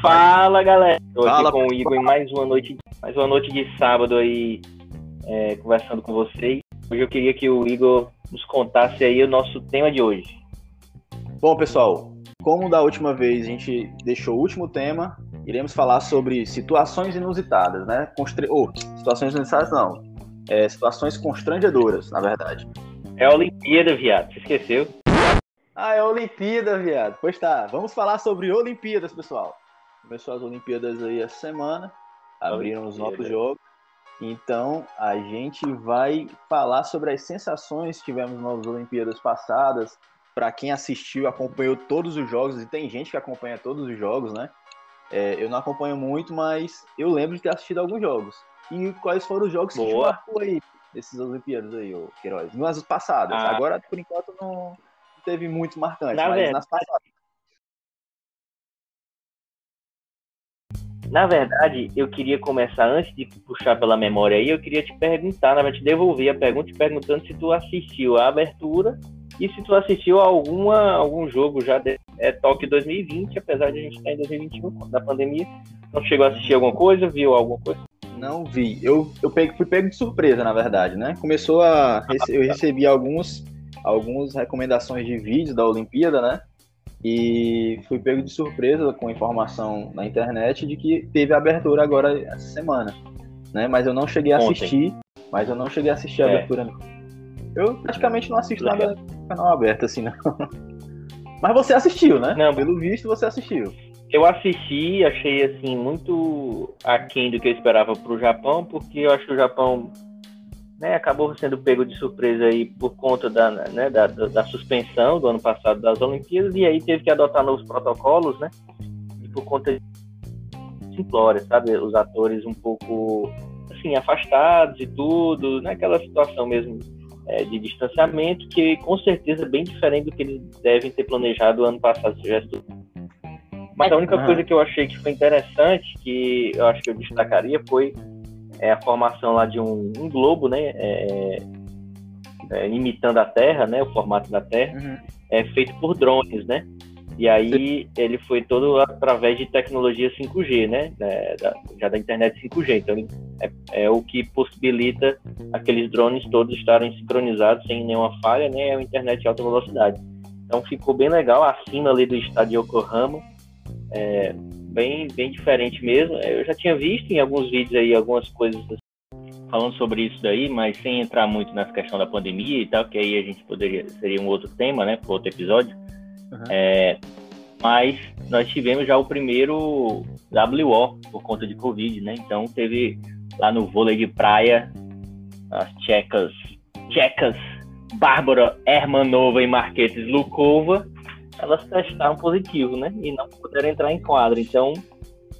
Fala galera, tô Fala, aqui com o Igor em mais uma noite, mais uma noite de sábado aí, é, conversando com vocês. Hoje eu queria que o Igor nos contasse aí o nosso tema de hoje. Bom, pessoal, como da última vez a gente deixou o último tema, iremos falar sobre situações inusitadas, né? Constre... Oh, situações inusitadas não. É, situações constrangedoras, na verdade. É a Olimpíada, viado, você esqueceu? Ah, é a Olimpíada, viado. Pois tá, vamos falar sobre Olimpíadas, pessoal. Começou as Olimpíadas aí essa semana, abriram os novos jogos. Então, a gente vai falar sobre as sensações que tivemos nas Olimpíadas passadas. Para quem assistiu, acompanhou todos os jogos, e tem gente que acompanha todos os jogos, né? É, eu não acompanho muito, mas eu lembro de ter assistido alguns jogos. E quais foram os jogos que te Boa. marcou aí, desses Olimpíadas aí, ô Queiroz? Nas passadas. Ah. Agora, por enquanto, não teve muito marcante, Na mas verdade- nas passadas. Na verdade, eu queria começar, antes de puxar pela memória aí, eu queria te perguntar, na verdade, devolver a pergunta te perguntando se tu assistiu a abertura e se tu assistiu a alguma, algum jogo já de é, Tóquio 2020, apesar de a gente estar em 2021, da pandemia. Não chegou a assistir alguma coisa, viu alguma coisa? Não vi. Eu, eu peguei- fui pego de surpresa, na verdade, né? Começou a. Eu recebi alguns, algumas recomendações de vídeos da Olimpíada, né? E fui pego de surpresa com informação na internet de que teve abertura agora essa semana, né? Mas eu não cheguei a Ontem. assistir. Mas eu não cheguei a assistir a É. abertura. não. Eu praticamente não assisto Legal. nada no canal aberto, assim, não. Mas você assistiu, né? Não, Pelo visto, você assistiu. Eu assisti, achei assim muito aquém do que eu esperava pro Japão, porque eu acho que o Japão né, acabou sendo pego de surpresa aí por conta da, né, da, da, da suspensão do ano passado das Olimpíadas, e aí teve que adotar novos protocolos, né? E por conta de simplória, sabe? Os atores um pouco assim, afastados e tudo, naquela situação mesmo é, de distanciamento, que com certeza é bem diferente do que eles devem ter planejado ano passado, mas a única Aham. coisa que eu achei que foi interessante, que eu acho que eu destacaria, foi é, a formação lá de um, um globo, né? é, é, imitando a Terra, né? O formato da Terra, é feito por drones, né? E aí ele foi todo através de tecnologia 5G, né? é, da- já da internet 5G. Então é, é o que possibilita aqueles drones todos estarem sincronizados sem nenhuma falha, né? É a internet de alta velocidade. Então ficou bem legal acima ali do estádio de Yokohama é, bem, bem diferente mesmo. Eu já tinha visto em alguns vídeos aí algumas coisas falando sobre isso daí, mas sem entrar muito nessa questão da pandemia e tal, que aí a gente poderia seria um outro tema, né, para outro episódio. Uhum. É, mas nós tivemos já o primeiro WO por conta de Covid, né? Então teve lá no vôlei de praia as tchecas, tchecas, Bárbara Hermanova e Marquetes Lukova elas testaram positivo, né? E não puderam entrar em quadra. Então,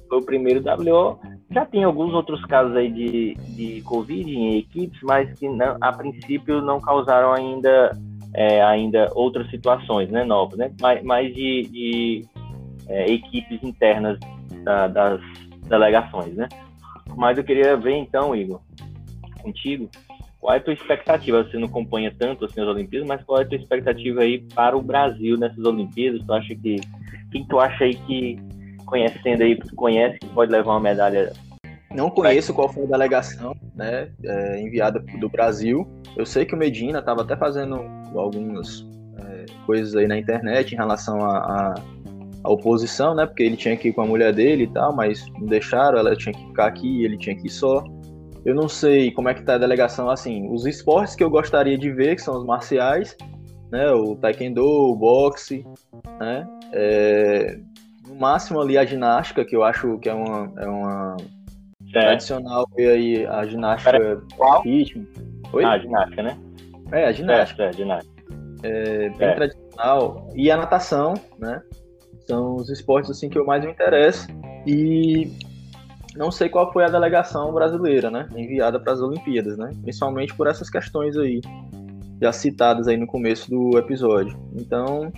foi o primeiro WO. Já tem alguns outros casos aí de, de Covid em equipes, mas que não, a princípio não causaram ainda, é, ainda outras situações, né? Novas, né? Mais, mais de, de é, equipes internas da- das delegações, né? Mas eu queria ver então, Igor, contigo, qual é a tua expectativa? Você não acompanha tanto assim as Olimpíadas, mas qual é a tua expectativa aí para o Brasil nessas Olimpíadas? Tu acha que quem tu acha aí que conhecendo aí, que conhece que pode levar uma medalha? Não conheço qual foi a delegação né, é, enviada do Brasil. Eu sei que o Medina estava até fazendo algumas é, coisas aí na internet em relação à à- à oposição, né? Porque ele tinha que ir com a mulher dele e tal, mas não deixaram, ela tinha que ficar aqui, ele tinha que ir só. Eu não sei como é que tá a delegação, assim, os esportes que eu gostaria de ver, que são os marciais, né? O taekwondo, o boxe, né? É, no máximo ali a ginástica, que eu acho que é uma, é uma Certo. tradicional ver aí a ginástica Qual? ritmo. Oi? Ah, ginástica, né? é, a ginástica. Certo, é, ginástica. É bem É. tradicional. E a natação, né? São os esportes assim que eu mais me interesso. E não sei qual foi a delegação brasileira, né? Enviada para as Olimpíadas, né? Principalmente por essas questões aí, já citadas aí no começo do episódio. Então,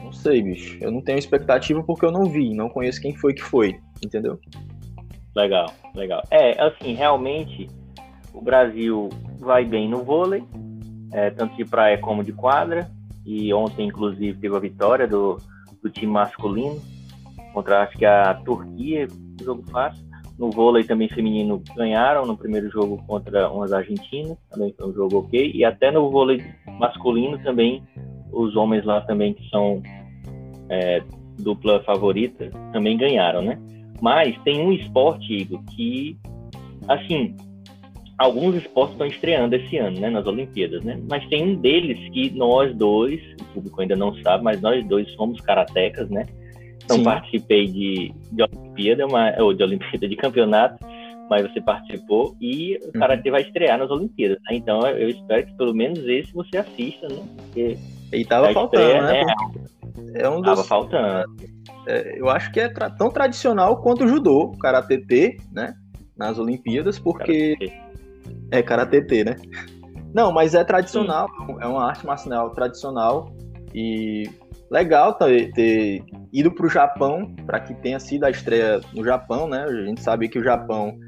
não sei, bicho. Eu não tenho expectativa porque eu não vi, não conheço quem foi que foi, entendeu? Legal, legal. É, assim, realmente o Brasil vai bem no vôlei, é, tanto de praia como de quadra. E ontem, inclusive, teve a vitória do, do time masculino. contra acho que a Turquia, jogo fácil. No vôlei também feminino ganharam no primeiro jogo contra umas argentinas, também foi um jogo ok. E até no vôlei masculino também, os homens lá também que são é, dupla favorita também ganharam, né? Mas tem um esporte, Igor, que, assim, alguns esportes estão estreando esse ano, né, nas Olimpíadas, né? Mas tem um deles que nós dois, o público ainda não sabe, mas nós dois somos karatecas, né? Não Sim. participei de, de Olimpíada, mas, ou de Olimpíada de campeonato, mas você participou e o uhum. Karatê vai estrear nas Olimpíadas. Né? Então eu espero que pelo menos esse você assista, né? Porque e tava faltando, estreia, né? É um dos... Tava faltando. É, eu acho que é tra tão tradicional quanto o judô, o karatê, né? Nas Olimpíadas, porque karatê. é karatê, né? Não, mas é tradicional, Sim. é uma arte marcial tradicional e legal ter, ter ido para o Japão, para que tenha sido a estreia no Japão, né? A gente sabe que o Japão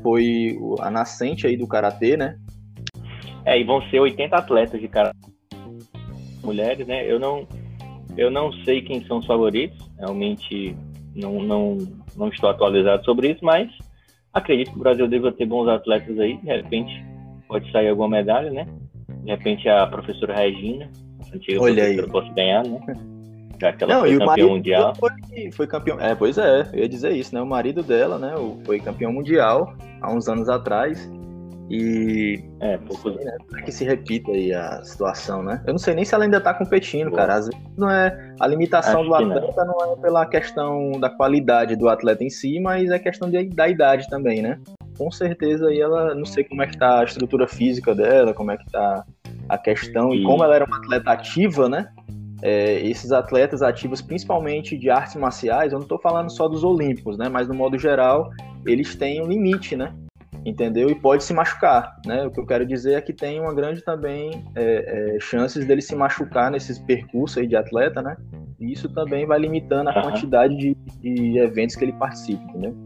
foi a nascente aí do karatê, né? É, e vão ser 80 atletas de karatê mulheres, né? Eu não eu não sei quem são os favoritos, realmente não, não, não estou atualizado sobre isso, mas acredito que o Brasil deva ter bons atletas aí, de repente pode sair alguma medalha, né? De repente a professora Regina, a antiga Olha professora, aí. possa ganhar, né? Já que ela não, foi campeã mundial. Foi, foi, campeão. É, pois é, eu ia dizer isso, né? O marido dela, né? Foi campeão mundial há uns anos atrás. E. É, pouco. Sei, né? que se repita aí a situação, né? Eu não sei nem se ela ainda tá competindo, Boa. cara. Às vezes não é. A limitação Acho do atleta não. não. é pela questão da qualidade do atleta em si, mas é questão de, da idade também, né? Com certeza aí ela. Não sei como é que tá a estrutura física dela, como é que tá a questão, e, e como ela era uma atleta ativa, né? É, esses atletas ativos, principalmente de artes marciais, eu não estou falando só dos olímpicos, né? Mas no modo geral, eles têm um limite, né? Entendeu? E pode se machucar, né? O que eu quero dizer é que tem uma grande também é, é, chances dele se machucar nesses percursos aí de atleta, né? E isso também vai limitando a uhum. quantidade de, de, eventos que ele participa, entendeu?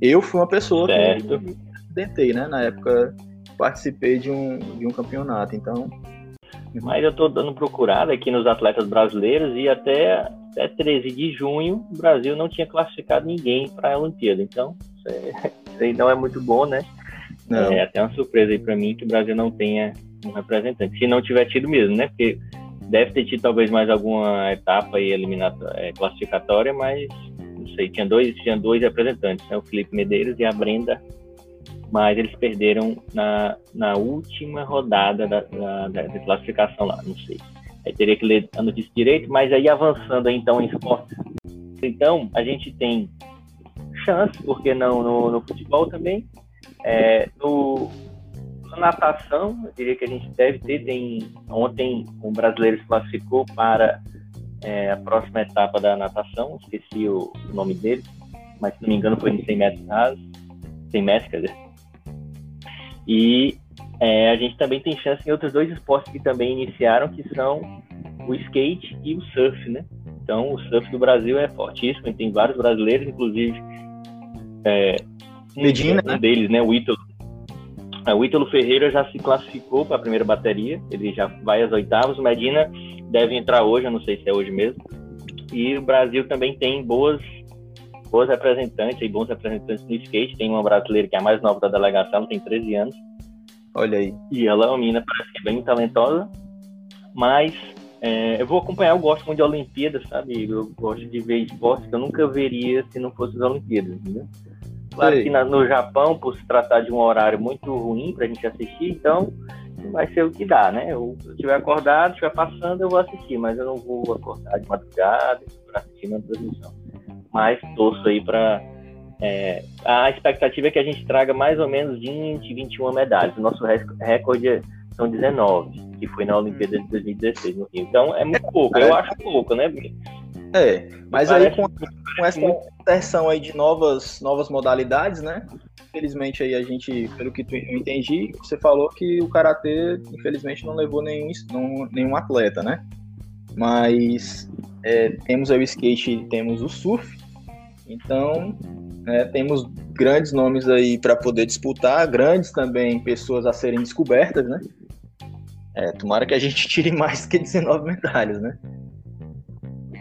Eu fui uma pessoa certo. que acidentei, né? Na época participei de um, de um campeonato, então mas eu estou dando procurada aqui nos atletas brasileiros e até, até 13 de junho o Brasil não tinha classificado ninguém para a Olimpíada. Então, isso aí não é muito bom, né? Não. É até uma surpresa aí para mim que o Brasil não tenha um representante. Se não tiver tido mesmo, né? Porque deve ter tido talvez mais alguma etapa aí eliminatória, é, classificatória, mas não sei, tinha dois, tinha dois representantes, né? O Felipe Medeiros e a Brenda mas eles perderam na, na última rodada da, da, da classificação lá, não sei. Aí teria que ler a notícia direito, mas aí avançando então em esportes. Então, a gente tem chance, porque não no, no futebol também. É, no, na natação, eu diria que a gente deve ter. Tem, ontem um brasileiro se classificou para é, a próxima etapa da natação, esqueci o, o, nome dele, mas se não me engano foi em 100 metros rasos, 100 metros, quer dizer, e é, a gente também tem chance em outros dois esportes que também iniciaram, que são o skate e o surf, né? Então, o surf do Brasil é fortíssimo, e tem vários brasileiros, inclusive é, Medina, um, né? deles, né? O Ítalo. É, o Ítalo Ferreira já se classificou para a primeira bateria, ele já vai às oitavas. O Medina deve entrar hoje, eu não sei se é hoje mesmo. E o Brasil também tem boas boas representantes e bons representantes no skate. Tem uma brasileira que é a mais nova da delegação, tem 13 anos. Olha aí. E ela é uma menina, parece que é bem talentosa. Mas é, eu vou acompanhar, eu gosto muito de Olimpíadas, sabe? Eu gosto de ver esportes que eu nunca veria se não fosse as Olimpíadas, entendeu? Claro Sei. que na, no Japão, por se tratar de um horário muito ruim pra gente assistir, então vai ser o que dá, né? Eu, se eu estiver acordado, estiver passando, eu vou assistir, mas eu não vou acordar de madrugada para assistir na transmissão mas torço aí para. É, a expectativa é que a gente traga mais ou menos 20, 21 medalhas. O nosso recorde são 19, que foi na Olimpíada de 2016 no Rio. Então é muito pouco, eu acho pouco, né? É, mas aí com, com essa inserção aí de novas, novas modalidades, né? Infelizmente aí a gente, pelo que eu entendi, você falou que o karatê, infelizmente, não levou nenhum, nenhum atleta, né? Mas é, temos o skate, temos o surf, então, é, temos grandes nomes aí para poder disputar, grandes também pessoas a serem descobertas, né? É, tomara que a gente tire mais que 19 medalhas, né?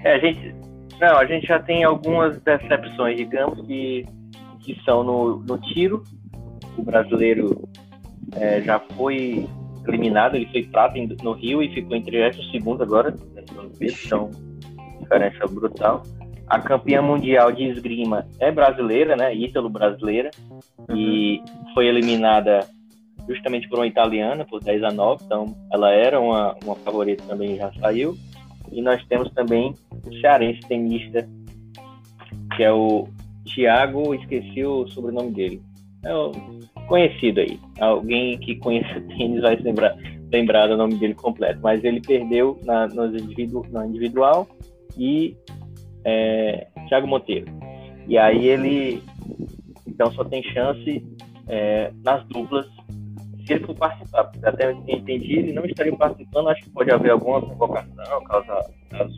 É, a gente, Não, a gente já tem algumas decepções, digamos, que, que são no, no tiro. O brasileiro é, já foi eliminado, ele foi prata no Rio e ficou em 32 agora, então, diferença brutal. A campeã mundial de esgrima é brasileira, né? Ítalo-brasileira, uhum. e foi eliminada justamente por uma italiana, por 10 a 9, então ela era uma, uma favorita também, já saiu. E nós temos também o cearense tenista, que é o Thiago, esqueci o sobrenome dele. É o conhecido aí. Alguém que conheça tênis vai se lembrar, lembrar do nome dele completo. Mas ele perdeu na, individu, no individual e é, Thiago Monteiro. E aí ele então só tem chance é, nas duplas se ele for participar. Até entendi, ele não estaria participando. Acho que pode haver alguma convocação, caso, caso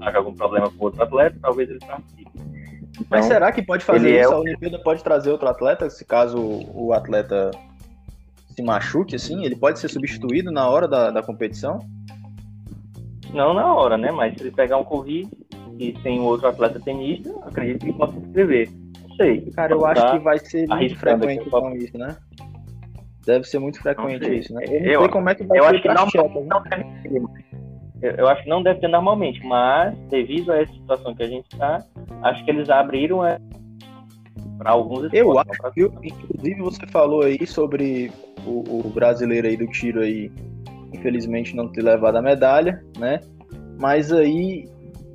haja algum problema com outro atleta, talvez ele participe. Então, Mas será que pode fazer isso? É o... A Olimpíada pode trazer outro atleta, se caso o atleta se machuque, assim? Ele pode ser substituído na hora da, da competição? Não na hora, né? Mas se ele pegar um Covid e sem outro atleta tenista, acredito que possa inscrever. Não sei. Cara, eu acho que vai ser muito frequente com isso, né? Deve ser muito frequente isso, né? Eu eu, sei como é que vai eu ser acho que não, Checa, não deve eu, acho que não deve ter normalmente, mas devido a essa situação que a gente está, acho que eles abriram é, para alguns. Eu acho que, inclusive, você falou aí sobre o, o brasileiro aí do tiro aí, infelizmente não ter levado a medalha, né? Mas aí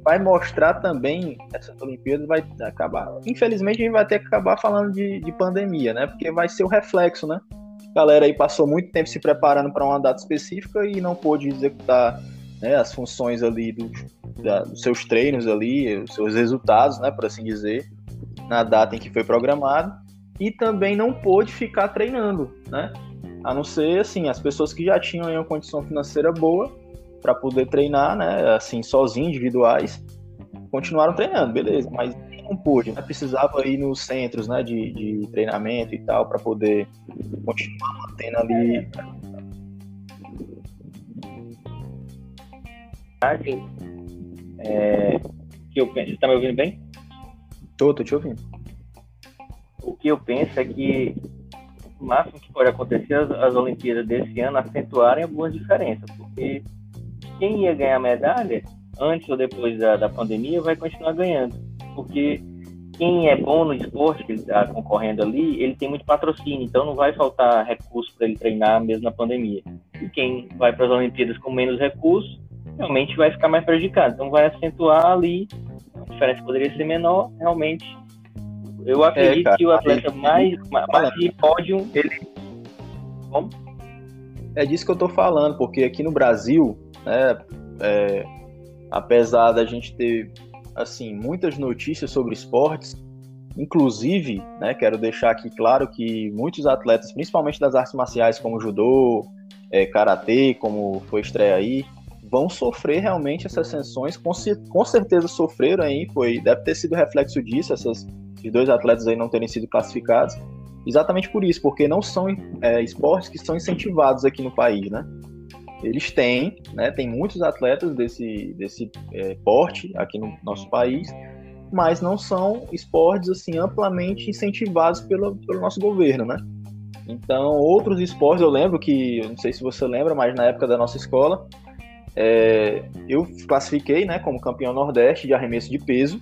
vai mostrar também, essa Olimpíada vai acabar. Infelizmente a gente vai ter que acabar falando de, de pandemia, né? Porque vai ser o reflexo, né? A galera aí passou muito tempo se preparando para uma data específica e não pôde executar né, as funções ali da, dos seus treinos ali, os seus resultados, né, por assim dizer, na data em que foi programado, e também não pôde ficar treinando, né? A não ser assim, as pessoas que já tinham uma condição financeira boa para poder treinar, né, assim, sozinhos, individuais, continuaram treinando, beleza, mas não pôde, né? Precisava ir nos centros, né, de, de treinamento e tal para poder continuar mantendo ali é, que eu penso. Está me ouvindo bem? Tô, tô te ouvindo. O que eu penso é que o máximo que pode acontecer as, as Olimpíadas desse ano acentuarem algumas diferenças, porque quem ia ganhar medalha antes ou depois da, da pandemia vai continuar ganhando, porque quem é bom no esporte que ele está concorrendo ali, ele tem muito patrocínio, então não vai faltar recurso para ele treinar mesmo na pandemia. E quem vai para as Olimpíadas com menos recursos realmente vai ficar mais prejudicado. Então vai acentuar ali, a diferença poderia ser menor, realmente. Eu acredito é, que o atleta mais, mais de pódio, ele. Como? É disso que eu tô falando, porque aqui no Brasil, né, é, apesar da gente ter assim muitas notícias sobre esportes, inclusive, né, quero deixar aqui claro que muitos atletas, principalmente das artes marciais como judô, é, karatê, como foi estreia aí, vão sofrer realmente essas sanções, com, com certeza sofreram aí, foi, deve ter sido reflexo disso, essas, esses dois atletas aí não terem sido classificados, exatamente por isso, porque não são é, esportes que são incentivados aqui no país, né? Eles têm, né? Tem muitos atletas desse, desse é, porte aqui no nosso país, mas não são esportes assim amplamente incentivados pelo, pelo nosso governo, né? Então, outros esportes, eu lembro que, não sei se você lembra, mas na época da nossa escola, é, eu classifiquei né, como campeão nordeste de arremesso de peso.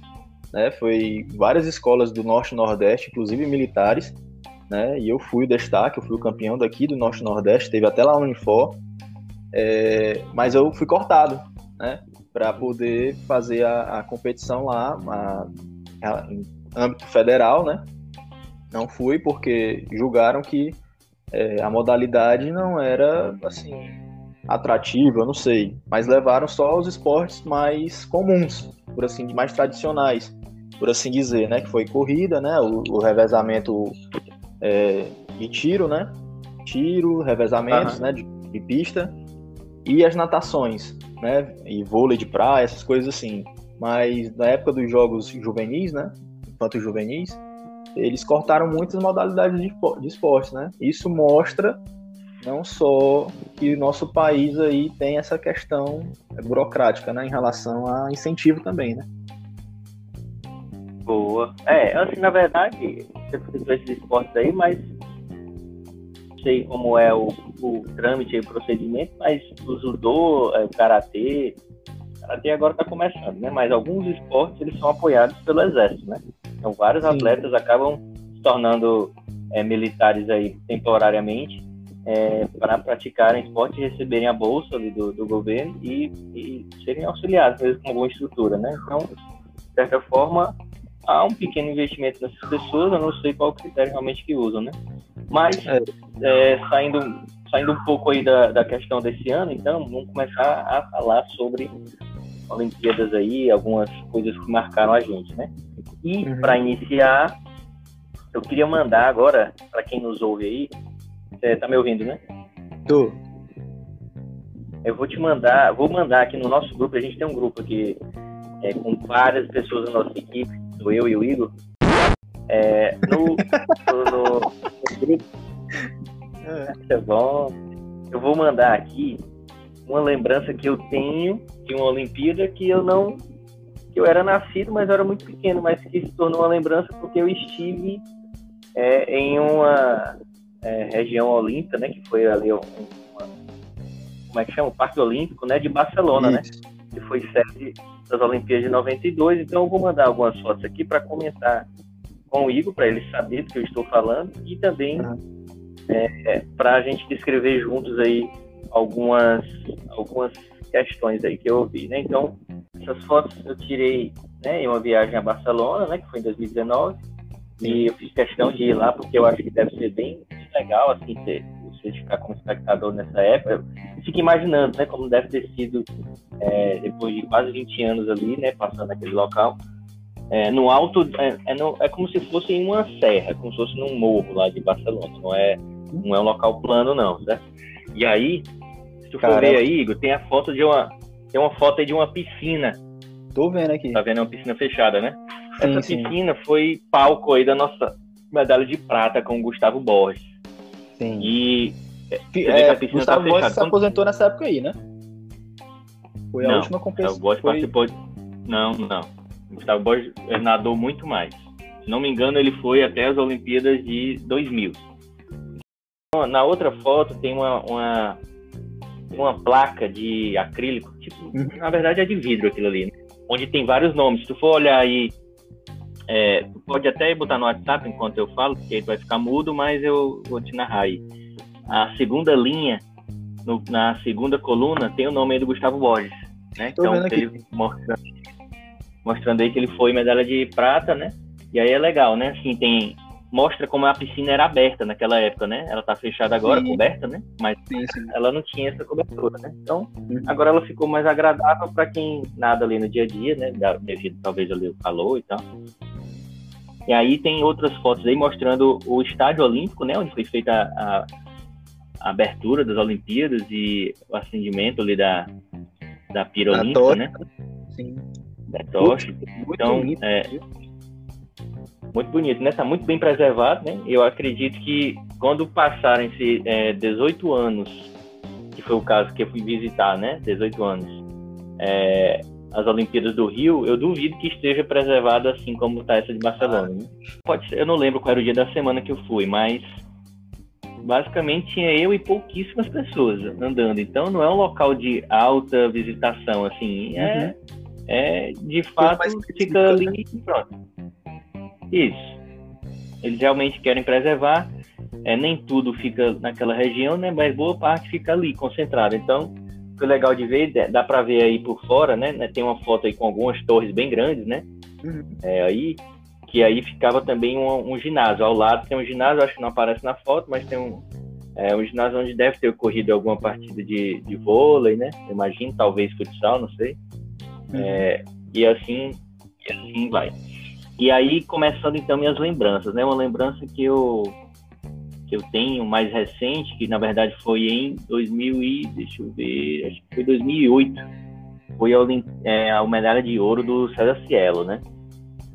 Né, foi várias escolas do norte e nordeste, inclusive militares. Né, e eu fui o destaque, eu fui o campeão daqui do norte e nordeste, teve até lá no Unifor. É, mas eu fui cortado né, para poder fazer a, a competição lá a, a, em âmbito federal. Né. Não fui porque julgaram que é, a modalidade não era assim atrativa, não sei, mas levaram só os esportes mais comuns, por assim, mais tradicionais, por assim dizer, né? Que foi corrida, né? O, o revezamento é, de tiro, né? Tiro, revezamentos, uhum. né? De, de, pista e as natações, né? E vôlei de praia, essas coisas assim. Mas na época dos jogos juvenis, né? Enquanto juvenis, eles cortaram muitas modalidades de, esporte, né? Isso mostra não só que o nosso país aí tem essa questão burocrática, né, em relação a incentivo também, né? Boa. É, assim, na verdade, você citou esses esportes aí, mas sei como é o, o trâmite e o procedimento, mas o judô, é, o karatê, o karatê agora está começando, né? Mas alguns esportes eles são apoiados pelo exército, né? Então vários Sim. atletas acabam se tornando é, militares aí temporariamente é, para praticarem esporte e receberem a bolsa ali do, do governo e, e serem auxiliados mesmo com boa estrutura, né? Então, de certa forma, há um pequeno investimento nessas pessoas, eu não sei qual critério realmente que usam, né? Mas, é. É, saindo, saindo um pouco aí da, da questão desse ano, então, vamos começar a falar sobre Olimpíadas aí, algumas coisas que marcaram a gente, né? E, uhum. para iniciar, eu queria mandar agora, para quem nos ouve aí, você tá me ouvindo, né? Tô. Eu vou te mandar, vou mandar aqui no nosso grupo, a gente tem um grupo aqui é, com várias pessoas da nossa equipe, sou eu e o Igor. É, no, no, no, grupo. É. é bom. Eu vou mandar aqui uma lembrança que eu tenho de uma Olimpíada que eu não. que eu era nascido, mas eu era muito pequeno, mas que se tornou uma lembrança porque eu estive é, em uma é, região olímpica, né? Que foi ali uma, como é que chama? O Parque Olímpico, né? De Barcelona, né? Isso. né? Que foi sede das Olimpíadas de 92. Então eu vou mandar algumas fotos aqui para comentar com o Igor, para ele saber do que eu estou falando e também é, é, para a gente descrever juntos aí algumas algumas questões aí que eu ouvi, né? Então essas fotos eu tirei né, em uma viagem a Barcelona, né? Que foi em 2019 e eu fiz questão de ir lá porque eu acho que deve ser bem legal, assim, ter, você ficar como espectador nessa época. Fico imaginando, né, como deve ter sido é, depois de quase 20 anos ali, né, passando naquele local. É, no alto, é, é, no, é, como se fosse em uma serra, como se fosse num morro lá de Barcelona. Não é, não é um local plano, não, certo? E aí, se tu for ver aí, Igor, tem a foto de uma, tem uma foto aí de uma piscina. Tô vendo aqui. Tá vendo? É uma piscina fechada, né? Sim, Essa sim. piscina foi palco aí da nossa medalha de prata com o Gustavo Borges. Sim. E. É, tá Gustavo tá Borges se aposentou nessa época aí, né? Foi a não, última competição. Gustavo Borges foi... participou. De... Não, não. Gustavo Borges nadou muito mais. Se não me engano, ele foi até as Olimpíadas de 2000. Na outra foto tem uma, uma, uma placa de acrílico, tipo, uhum. na verdade é de vidro aquilo ali, né? onde tem vários nomes. Se tu for olhar aí é, pode até botar no WhatsApp enquanto eu falo, porque aí vai ficar mudo, mas eu vou te narrar aí. A segunda linha, no, na segunda coluna, tem o nome aí do Gustavo Borges, né? Tô então, ele mostrando, mostrando aí que ele foi medalha de prata, né? E aí é legal, né? Assim, tem mostra como a piscina era aberta naquela época, né? Ela tá fechada agora, sim. coberta, né? Mas sim, sim. ela não tinha essa cobertura, né? Então, uhum. agora ela ficou mais agradável para quem nada ali no dia a dia, né? Devido talvez ali o calor e tal. E aí tem outras fotos aí mostrando o estádio olímpico, né, onde foi feita a, a abertura das Olimpíadas e o acendimento ali da, da pira olímpica, né? Sim. Da tocha. Muito, então, bonito, é, muito bonito, né? Tá muito bem preservado, né? Eu acredito que quando passarem-se é, 18 anos, que foi o caso que eu fui visitar, né? 18 anos, é, as Olimpíadas do Rio, eu duvido que esteja preservada assim como está essa de Barcelona. Né? Pode ser, eu não lembro qual era o dia da semana que eu fui, mas basicamente tinha eu e pouquíssimas pessoas andando. Então não é um local de alta visitação, assim, é, uhum. é de fato fica ali né? e pronto. Isso. Eles realmente querem preservar. É, nem tudo fica naquela região, né? Mas boa parte fica ali concentrada. Então foi legal de ver, dá para ver aí por fora, né, né? Tem uma foto aí com algumas torres bem grandes, né? Uhum. É, aí, que aí ficava também um, um, ginásio. Ao lado tem um ginásio, acho que não aparece na foto, mas tem um, é, um ginásio onde deve ter ocorrido alguma partida de, de vôlei, né? Imagino, talvez futsal, não sei. Uhum. É, e assim, e assim vai. E aí, começando então minhas lembranças, né? Uma lembrança que eu que eu tenho mais recente, que na verdade foi em 2000 e, deixa eu ver, acho que foi 2008, foi a, é, a medalha de ouro do César Cielo, né?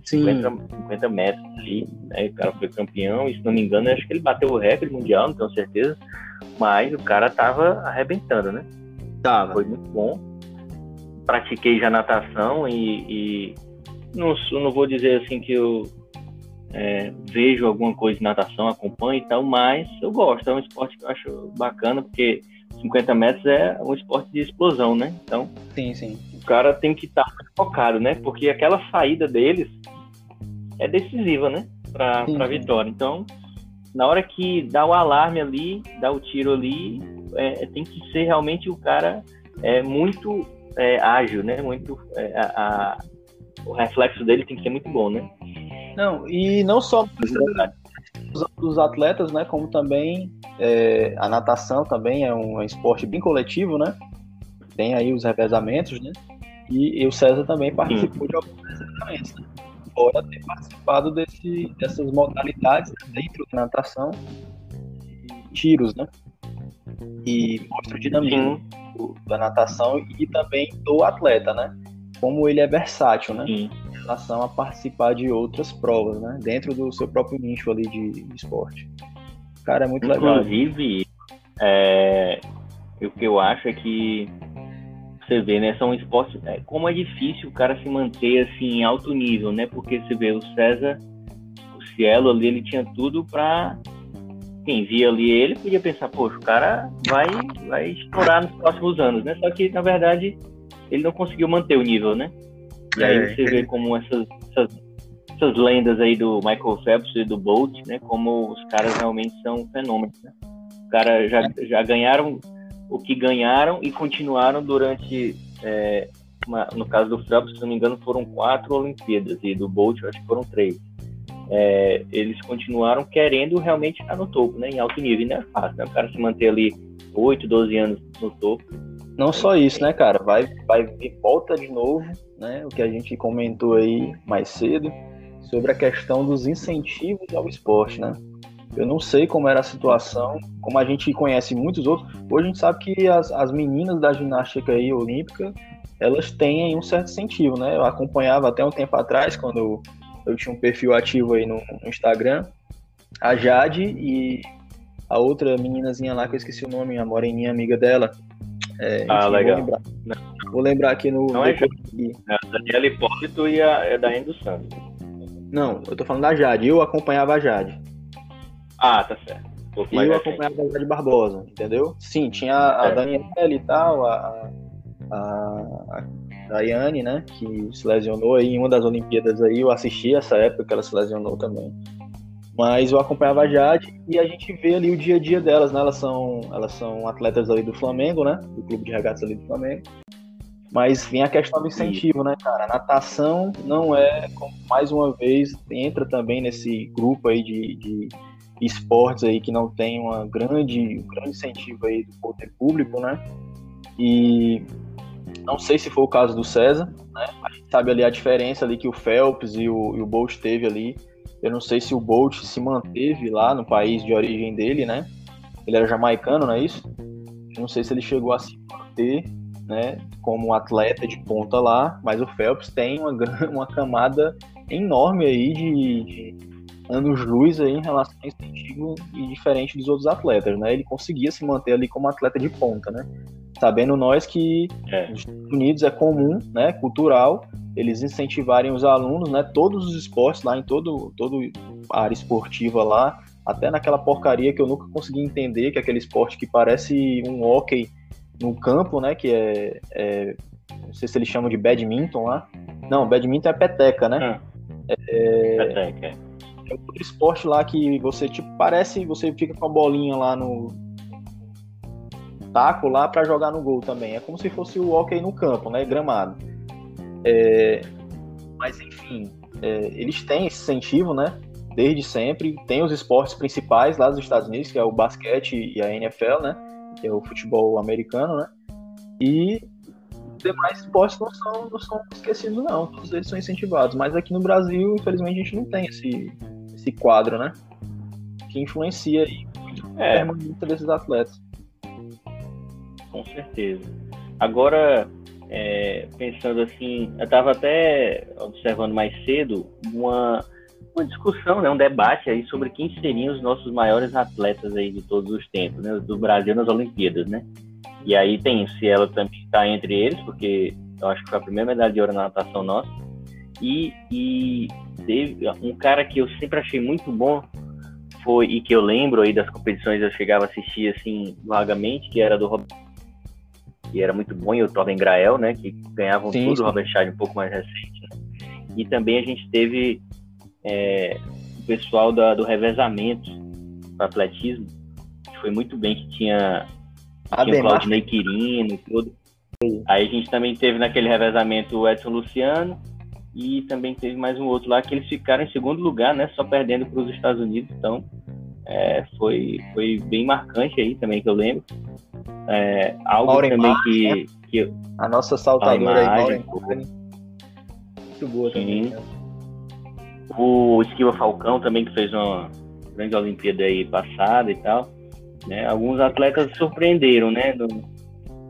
Sim. 50, 50 metros ali, né? O cara foi campeão, e se não me engano, acho que ele bateu o recorde mundial, não tenho certeza, mas o cara tava arrebentando, né? Tava. Foi muito bom. Pratiquei já natação e, e não, não vou dizer assim que eu é, vejo alguma coisa de natação, acompanho e tal, mas eu gosto. É um esporte que eu acho bacana, porque 50 metros é um esporte de explosão, né? Então, sim, sim. o cara tem que estar tá focado, né? Porque aquela saída deles é decisiva, né? Para a vitória. Então, na hora que dá o alarme ali, dá o tiro ali, é, tem que ser realmente o cara é, muito é, ágil, né? Muito é, a, a, o reflexo dele tem que ser muito bom, né? Não, e não só dos atletas, né? Como também é, a natação também é um, esporte bem coletivo, né? Tem aí os revezamentos, né? E, e o César também participou Sim. de alguns revezamentos, né? Fora ter participado desse, dessas modalidades dentro da natação e tiros, né? E mostra o dinamismo da natação e também do atleta, né? Como ele é versátil, né? Sim relação a participar de outras provas, né? Dentro do seu próprio nicho ali de, esporte. Cara, é muito legal. Inclusive, é, o que eu acho é que você vê, né? São esportes. É, como é difícil o cara se manter assim em alto nível, né? Porque você vê o César, o Cielo ali, ele tinha tudo para quem via ali ele podia pensar, poxa, o cara vai, vai estourar nos próximos anos, né? Só que, na verdade, ele não conseguiu manter o nível, né? E aí é, você vê como essas, essas, essas, lendas aí do Michael Phelps e do Bolt, né? Como os caras realmente são fenômenos, né? Os caras já, já ganharam o que ganharam e continuaram durante, é, uma, no caso do Phelps, se não me engano, foram quatro Olimpíadas e do Bolt acho que foram três. É, eles continuaram querendo realmente estar no topo, né? Em alto nível, e não é fácil, né? O cara se manter ali 8, 12 anos no topo não só isso, né, cara? Vai, vai volta de novo, né? O que a gente comentou aí mais cedo sobre a questão dos incentivos ao esporte, né? Eu não sei como era a situação, como a gente conhece muitos outros. Hoje a gente sabe que as, as meninas da ginástica aí olímpica, elas têm um certo incentivo, né? Eu acompanhava até um tempo atrás, quando eu, eu tinha um perfil ativo aí no, no Instagram, a Jade e a outra meninazinha lá, que eu esqueci o nome, a moreninha amiga dela, é, ah, legal. Vou lembrar, vou lembrar aqui no. Não é, é a Daniela Hipólito e a é da do Santos. Não, eu tô falando da Jade. Eu acompanhava a Jade. Ah, tá certo. Um eu acompanhava a Jade Barbosa, entendeu? Sim, tinha a, a Daniela e tal, a, a, a Daiane, né? Que se lesionou aí em uma das Olimpíadas aí. Eu assisti essa época que ela se lesionou também. Mas eu acompanhava a Jade e a gente vê ali o dia a dia delas, né? Elas são, elas são atletas ali do Flamengo, né? Do clube de regatas ali do Flamengo. Mas vem a questão do incentivo, né, cara? A natação não é, mais uma vez, entra também nesse grupo aí de, de esportes aí que não tem uma grande, um grande incentivo aí do poder público, né? E não sei se foi o caso do César, né? A gente sabe ali a diferença ali que o Phelps e o, e o Bolt teve ali eu não sei se o Bolt se manteve lá no país de origem dele, né? Ele era jamaicano, não é isso? Eu não sei se ele chegou a se manter, né, como atleta de ponta lá, mas o Phelps tem uma, uma camada enorme aí de, de anos-luz aí em relação a incentivo e diferente dos outros atletas, né? Ele conseguia se manter ali como atleta de ponta, né? Sabendo nós que é. nos Estados Unidos é comum, né, cultural, eles incentivarem os alunos, né, todos os esportes lá em todo todo a área esportiva lá, até naquela porcaria que eu nunca consegui entender, que é aquele esporte que parece um hockey no campo, né, que é, é não sei se eles chamam de badminton lá. Não, badminton é peteca, né? Hum. É, peteca. É. outro esporte lá que você tipo parece, você fica com a bolinha lá no taco lá para jogar no gol também. É como se fosse o hockey no campo, né, gramado. É, mas enfim, é, eles têm esse incentivo, né? Desde sempre. Tem os esportes principais lá dos Estados Unidos, que é o basquete e a NFL, né? Que é o futebol americano, né? E demais esportes não são, não são esquecidos, não. Todos eles são incentivados. Mas aqui no Brasil, infelizmente, a gente não tem esse, esse quadro, né? Que influencia aí é. a permanência desses atletas. Com certeza. Agora, é, pensando assim, eu estava até observando mais cedo uma, uma discussão, né, um debate aí sobre quem seriam os nossos maiores atletas aí de todos os tempos, né, do Brasil nas Olimpíadas, né? E aí tem se ela também está entre eles, porque eu acho que foi a primeira medalha de ouro na natação nossa. E, e teve um cara que eu sempre achei muito bom foi e que eu lembro aí das competições eu chegava a assistir assim vagamente, que era do Robert que era muito bom, e o Torben Grael, né, que ganhavam sim, tudo, sim. o Robert Scheid um pouco mais recente. Né? E também a gente teve é, o pessoal da, do revezamento do atletismo, que foi muito bem, que tinha, tinha o Claudinei Quirino e tudo. Aí a gente também teve naquele revezamento o Edson Luciano, e também teve mais um outro lá que eles ficaram em segundo lugar, né? Só perdendo para os Estados Unidos. Então, é, foi, foi bem marcante aí também que eu lembro. É, algo Mauro também Mar, que, né? que. A nossa saltadora aí, Muito boa também. Né? O Esquiva Falcão também, que fez uma grande Olimpíada aí passada e tal. Né? Alguns atletas surpreenderam, né? Do,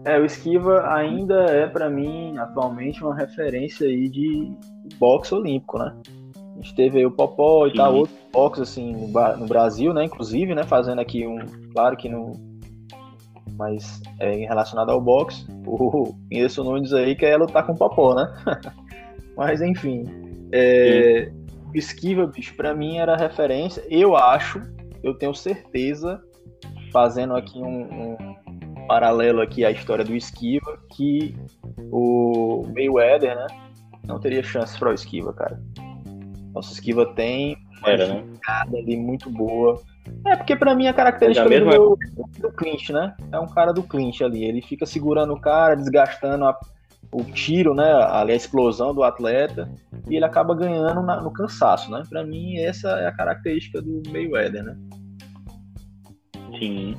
é, o Esquiva ainda é, para mim, atualmente, uma referência aí de boxe olímpico, né? A gente teve aí o Popó e Sim. tal, outros boxe, assim, no, no, Brasil, né? Inclusive, né? Fazendo aqui um, claro que no... Mas é relacionado ao boxe, o Inês Nunes aí quer lutar com o Popó, né? mas, enfim, é, Esquiva, bicho, pra mim era referência. Eu acho, eu tenho certeza, fazendo aqui um, um paralelo aqui à história do Esquiva, que o Mayweather, né, não teria chance para o Esquiva, cara. Nosso Esquiva tem uma Era, né? ali muito boa. É, porque para mim a característica do, do, do clinch, né? É um cara do clinch ali. Ele fica segurando o cara, desgastando a, o tiro, né? Ali a explosão do atleta. E ele acaba ganhando na, no cansaço, né? Para mim, essa é a característica do Mayweather, né? Sim.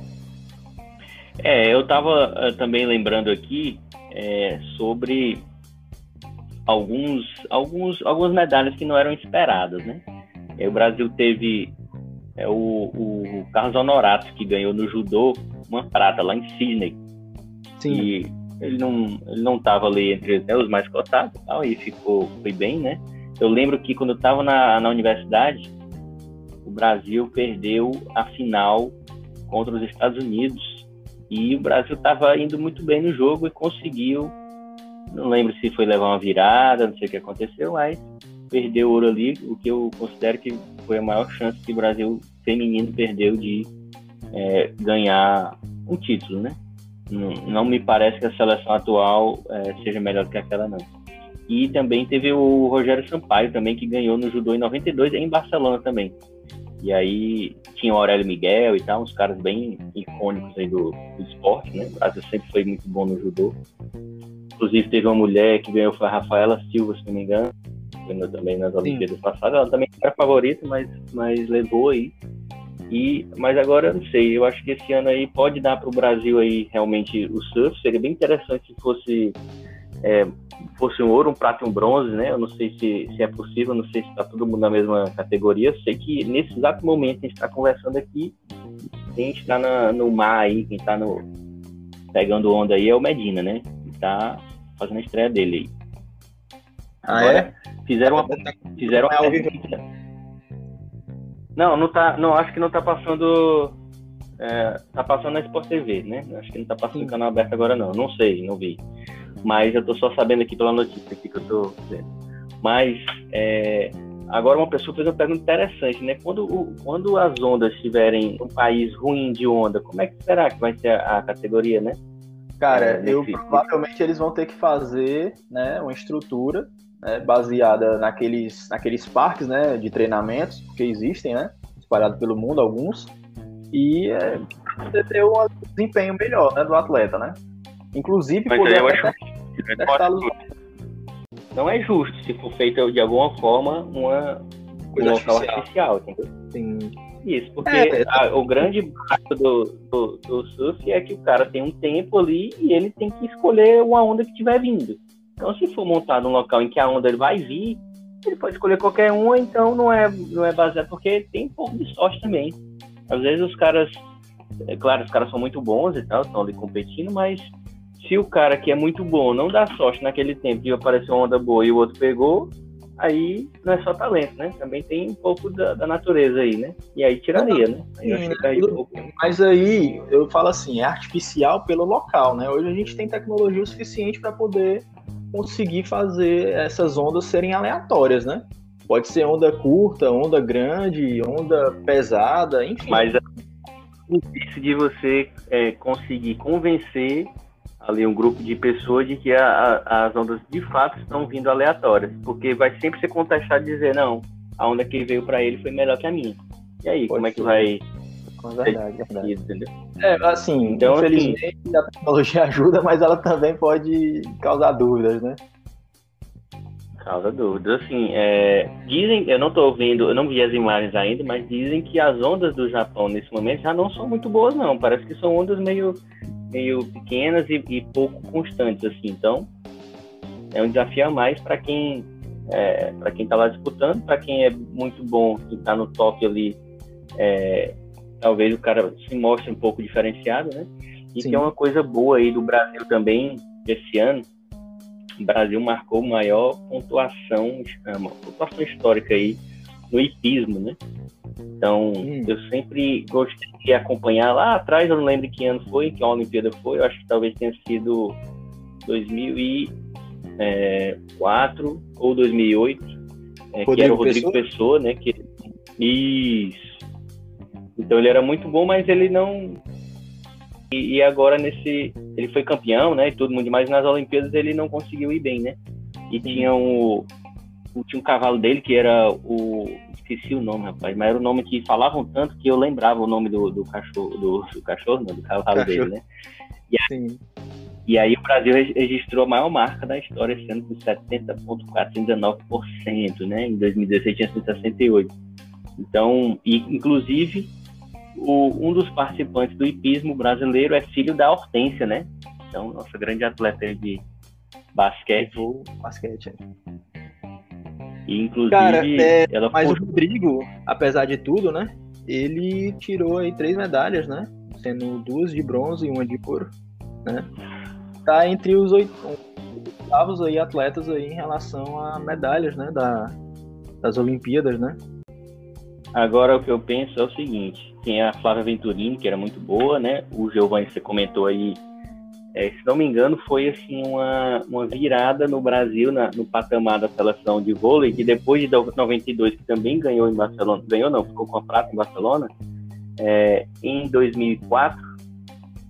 É, eu estava eh, também lembrando aqui é, sobre alguns, alguns, algumas medalhas que não eram esperadas, né? É, o Brasil teve é, o, o, Carlos Honorato, que ganhou no judô uma prata lá em Sydney. Sim. E ele não ele não estava ali entre né, os mais cotados tal, e ficou foi bem, né? Eu lembro que quando eu estava na, na universidade, o Brasil perdeu a final contra os Estados Unidos e o Brasil estava indo muito bem no jogo e conseguiu. Não lembro se foi levar uma virada, não sei o que aconteceu, mas perdeu ouro ali, o que eu considero que foi a maior chance que o Brasil feminino perdeu de é, ganhar um título, né? Não, não, me parece que a seleção atual é, seja melhor que aquela, não. E também teve o Rogério Sampaio também, que ganhou no judô em 92 em Barcelona também. E aí tinha o Aurélio Miguel e tal, uns caras bem icônicos aí do, do esporte, né? O Brasil sempre foi muito bom no judô. Inclusive teve uma mulher que ganhou, foi a Rafaela Silva, se não me engano, ganhou também nas Olimpíadas passadas. Ela também era favorita, mas, mas levou aí. E, mas agora eu não sei, eu acho que esse ano aí pode dar para o Brasil aí realmente o surf, seria bem interessante se fosse é, fosse um ouro, um prata e um bronze, né? Eu não sei se, se é possível, não sei se está todo mundo na mesma categoria. Eu sei que nesse exato momento a gente está conversando aqui, a gente está no mar aí, quem está no, pegando onda aí é o Medina, né? Que está fazendo a estreia dele aí. Ah, Agora, é? Fizeram uma. Fizeram uma não, não tá. Não, acho que não tá passando. É, tá passando na Sport TV, né? Acho que não tá passando no canal aberto agora, não. Não sei, não vi mas eu tô só sabendo aqui pela notícia aqui que eu tô vendo. Mas é, agora uma pessoa fez uma pergunta interessante, né? Quando, quando as ondas estiverem um país ruim de onda, como é que será que vai ser a, a categoria, né? Cara, é, eu provavelmente eles vão ter que fazer né, uma estrutura né, baseada naqueles, naqueles parques né, de treinamentos que existem, né? Espalhados pelo mundo, alguns, e é, ter um desempenho melhor né, do atleta, né? Inclusive, Mas poder eu acho não é justo se for feita de alguma forma uma, um local artificial, entendeu? Sim. Isso, porque é, é, a, o grande barato do, do, do, surf é que o cara tem um tempo ali e ele tem que escolher uma onda que estiver vindo. Então, se for montado um local em que a onda ele vai vir, ele pode escolher qualquer uma, então não é, não é baseado, porque tem um pouco de sorte também. Às vezes os caras, é claro, os caras são muito bons e tal, estão ali competindo, mas se o cara que é muito bom não dá sorte naquele tempo e apareceu uma onda boa e o outro pegou, aí não é só talento, né? Também tem um pouco da, da natureza aí, né? E aí tiraria, né? Aí aí. Mas aí eu falo assim, é artificial pelo local, né? Hoje a gente tem tecnologia o suficiente para poder conseguir fazer essas ondas serem aleatórias, né? Pode ser onda curta, onda grande, onda pesada, enfim. Mas é difícil de você é, conseguir convencer ali um grupo de pessoas de que a, a, as ondas de fato estão vindo aleatórias, porque vai sempre ser contestado dizer não, a onda que veio para ele foi melhor que a minha. E aí, Pode como é que vai verdade, verdade. Entendeu? É, assim, então, assim, infelizmente assim, a tecnologia ajuda, mas ela também pode causar dúvidas, né? Causa dúvidas. Assim, é, dizem, eu não estou vendo, eu não vi as imagens ainda, mas dizem que as ondas do Japão nesse momento já não são muito boas, não. Parece que são ondas meio, meio pequenas e, e pouco constantes, assim. Então, é um desafio a mais para quem é, para quem está lá disputando, para quem é muito bom, que está no top ali, é, talvez o cara se mostre um pouco diferenciado, né? E Sim. é uma coisa boa aí do Brasil também esse ano. O Brasil marcou maior pontuação, uma pontuação histórica aí no hipismo, né? Então, hum. eu sempre gostei de acompanhar lá atrás, eu não lembro que ano foi, que a Olimpíada foi, eu acho que talvez tenha sido 2004 ou 2008, é, que era o Rodrigo Pessoa, Pessoa né? Que, isso. Então ele era muito bom, mas ele não. E, e, agora nesse. Ele foi campeão, né? E todo mundo, mas nas Olimpíadas ele não conseguiu ir bem, né? E tinha o. Tinha um cavalo dele que era o. Esqueci o nome, rapaz, mas era o nome que falavam tanto que eu lembrava o nome do, do cachorro, do, do cachorro, não, do cavalo cachorro. dele, né? E aí, e aí o Brasil registrou a maior marca da história ano com 70,419%, né? Em 2016 tinha 168%. Então, e, inclusive, o, um dos participantes do hipismo brasileiro é filho da Hortência, né? Então, nossa grande atleta de basquete. Basquete. E, inclusive, Cara, é, ela mas foi... o Rodrigo, apesar de tudo, né? Ele tirou aí três medalhas, né? Sendo duas de bronze e uma de ouro, né? Tá entre os oitavos aí atletas aí em relação a medalhas, né? Da, das Olimpíadas, né? Agora o que eu penso é o seguinte, tem a Flávia Venturini, que era muito boa, né? O Giovanni, você comentou aí, é, se não me engano, foi assim uma, uma virada no Brasil, na, no patamar da seleção de vôlei, que depois de 92, que também ganhou em Barcelona, ganhou não, ficou com a prata em Barcelona, é, em 2004,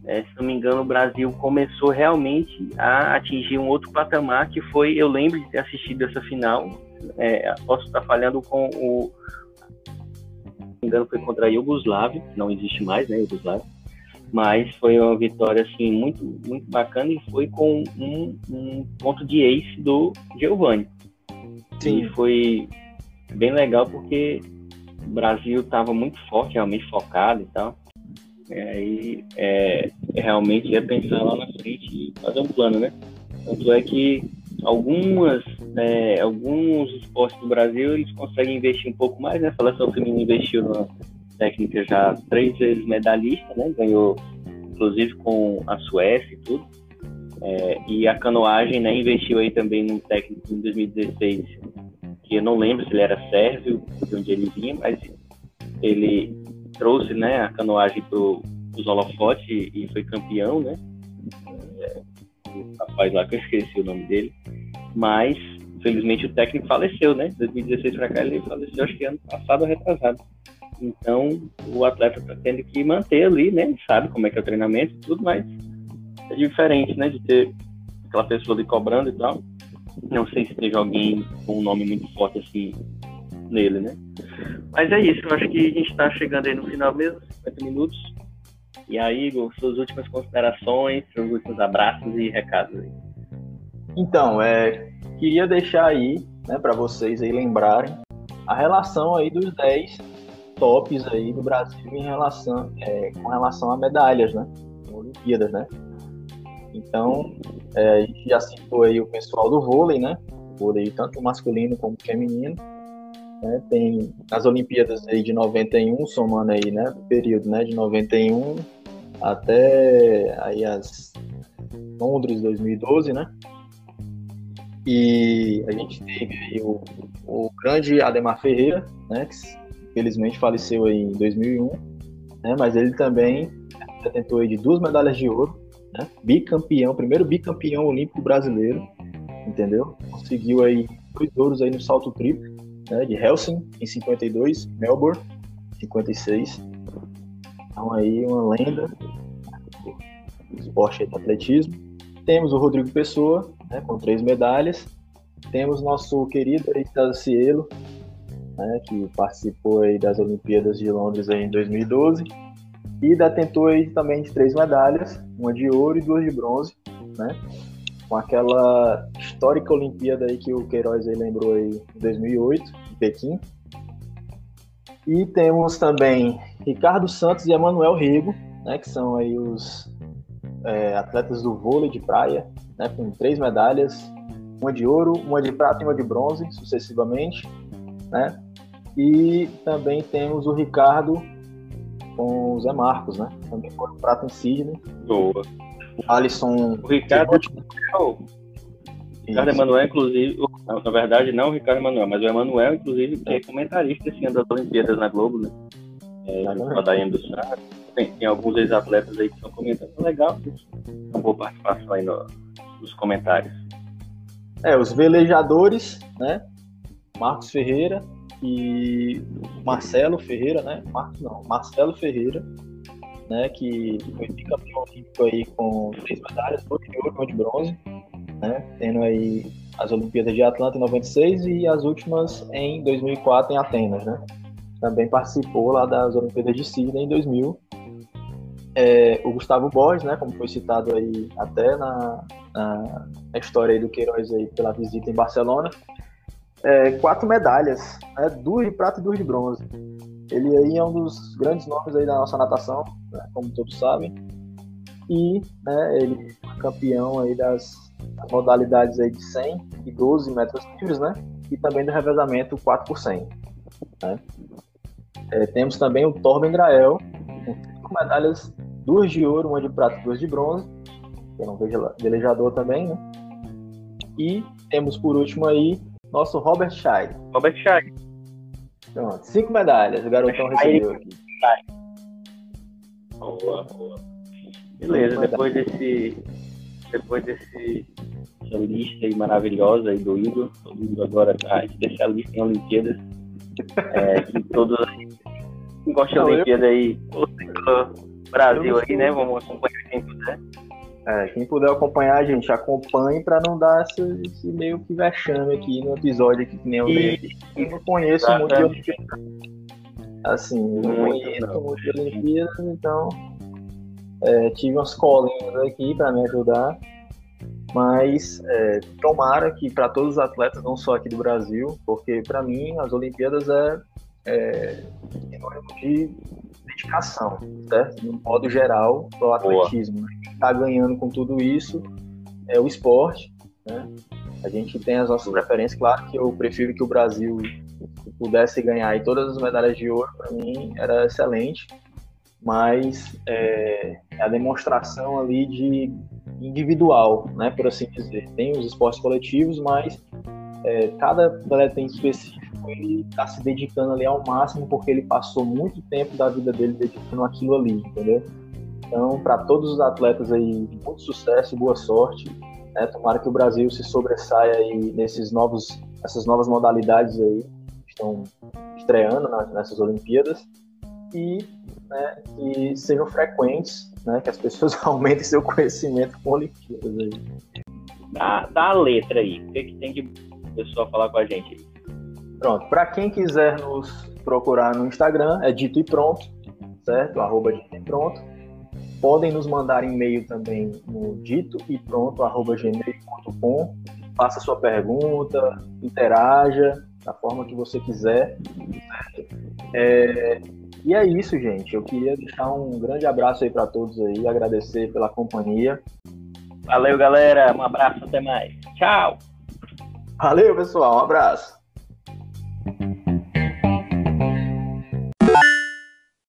é, se não me engano, o Brasil começou realmente a atingir um outro patamar, que foi, eu lembro de ter assistido essa final, é, posso estar falhando com o me engano, foi contra a Yugoslávia, não existe mais, né, Yugoslávia. Mas foi uma vitória, assim, muito, muito bacana e foi com um, um ponto de ace do Giovanni. Sim. E foi bem legal porque o Brasil estava muito forte, realmente focado e tal. E aí, é, realmente ia pensar lá na frente e fazer um plano, né? Tanto é que algumas, é, alguns esportes do Brasil eles conseguem investir um pouco mais, né? A seleção feminina investiu na técnica já três vezes medalhista, né? Ganhou, inclusive, com a Suécia e tudo. É, e a canoagem, né? Investiu aí também num técnico em 2016, que eu não lembro se ele era sérvio, de onde ele vinha, mas ele trouxe, né? A canoagem para os holofotes e, foi campeão, né? É, o rapaz lá que eu esqueci o nome dele, mas infelizmente o técnico faleceu, né? 2016 para cá ele faleceu, acho que ano passado retrasado. Então o atleta está tendo que manter ali, né? Sabe como é que é o treinamento e tudo, mas é diferente, né? De ter aquela pessoa ali cobrando e tal. Não sei se teve alguém com um nome muito forte assim nele, né? Mas é isso, eu acho que a gente está chegando aí no final mesmo, 50 minutos. E aí, Igor, suas últimas considerações, seus últimos abraços e recados aí. Então, é, queria deixar aí, né, para vocês aí lembrarem a relação aí dos 10 tops aí do Brasil em relação, é, com relação a medalhas, né, Olimpíadas, né. Então, é, a gente já citou aí o pessoal do vôlei, né, vôlei tanto masculino como feminino, né, tem as Olimpíadas aí de 91, somando aí, né, o período, né, de 91 até aí as Londres 2012, né? E a gente teve o, o grande Ademar Ferreira, né? Que infelizmente faleceu aí em 2001, né? Mas ele também detentor de duas medalhas de ouro, né? Bicampeão, primeiro bicampeão olímpico brasileiro, entendeu? Conseguiu aí dois ouros aí no salto triplo, né, de Helsinki em 52, Melbourne 56. Então aí uma lenda do esporte do atletismo. Temos o Rodrigo Pessoa, né, com três medalhas. Temos nosso querido Eita Cielo, né, que participou aí das Olimpíadas de Londres aí em 2012 e detentor aí também de três medalhas, uma de ouro e duas de bronze, né? Com aquela histórica Olimpíada aí que o Queiroz aí lembrou aí em 2008, em Pequim. E temos também Ricardo Santos e Emanuel Rego, né, que são aí os é, atletas do vôlei de praia, né, com três medalhas, uma de ouro, uma de prata e uma de bronze, sucessivamente, né? E também temos o Ricardo com o Zé Marcos, né? Também foi prata em Sydney. Boa. O Alisson. O Ricardo. O Ricardo Emanuel, inclusive, na verdade, não o Ricardo Emanuel, mas o Emanuel, inclusive, que é comentarista assim, das Olimpíadas na Globo, né? É, da do Chá. Tem, tem alguns ex-atletas aí que estão comentando. Legal, uma boa participação aí no, nos comentários. É, os velejadores, né? Marcos Ferreira e Marcelo Ferreira, né? Marcos não, Marcelo Ferreira, né? Que foi campeão olímpico aí com três medalhas, duas de ouro, uma de bronze, né? Tendo aí as Olimpíadas de Atlanta em 96 e as últimas em 2004 em Atenas, né? Também participou lá das Olimpíadas de Sydney em 2000. É, o Gustavo Borges, né, como foi citado aí até na, na, história aí do Queiroz aí pela visita em Barcelona, é, quatro medalhas, né, duas de prata e duas de bronze. Ele aí é um dos grandes nomes aí da nossa natação, né, como todos sabem, e né, ele é campeão aí das modalidades aí de 100 e 12 metros livres, né, e também do revezamento 4 por 100. Né. É, temos também o Torben Grael, com cinco medalhas, duas de ouro, uma de prata e duas de bronze. Tem um velejador também, né? E temos por último aí nosso Robert Scheid. Robert Scheid. Pronto, cinco medalhas o garotão recebeu aqui. Boa, boa. Beleza, depois desse. Depois desse essa lista aí maravilhosa aí do Igor. O Igor agora tá especialista em Olimpíadas. É, que todos quem gosta de Olimpíada aí, Brasil aí, né? Vamos acompanhar quem puder. É, quem puder acompanhar, a gente, acompanhe para não dar esse, esse, meio que vexame aqui no episódio aqui, que nem eu dei. Eu não conheço muito de Olimpíadas. Assim, eu não conheço não. muito de Olimpíadas, então é, tive umas colinhas aqui para me ajudar. Mas é, tomara que para todos os atletas, não só aqui do Brasil, porque para mim as Olimpíadas é, é de dedicação, certo? No modo geral, do atletismo. Né? Está ganhando com tudo isso é o esporte, né? A gente tem as nossas preferências, claro que eu prefiro que o Brasil pudesse ganhar e todas as medalhas de ouro, para mim era excelente, mas é, é a demonstração ali de individual, né, por assim dizer. Tem os esportes coletivos, mas é, cada atleta em específico ele está se dedicando ali ao máximo porque ele passou muito tempo da vida dele dedicando aquilo ali, entendeu? Então, para todos os atletas aí, muito sucesso boa sorte. Né? Tomara que o Brasil se sobressaia aí nesses novos, essas novas modalidades aí que estão estreando nessas Olimpíadas e né, que sejam frequentes, né, que as pessoas aumentem seu conhecimento com Olimpíadas aí. Dá, dá a letra aí. O que, é que tem que o pessoal falar com a gente aí? Pronto. Para quem quiser nos procurar no Instagram, é dito e pronto, certo? Arroba dito e pronto. Podem nos mandar e-mail também no dito e pronto, arroba gmail.com. Faça sua pergunta, interaja da forma que você quiser. É, e é isso, gente. Eu queria deixar um grande abraço aí para todos aí, agradecer pela companhia. Valeu, galera. Um abraço, até mais. Tchau. Valeu, pessoal. Um abraço. Mm-hmm.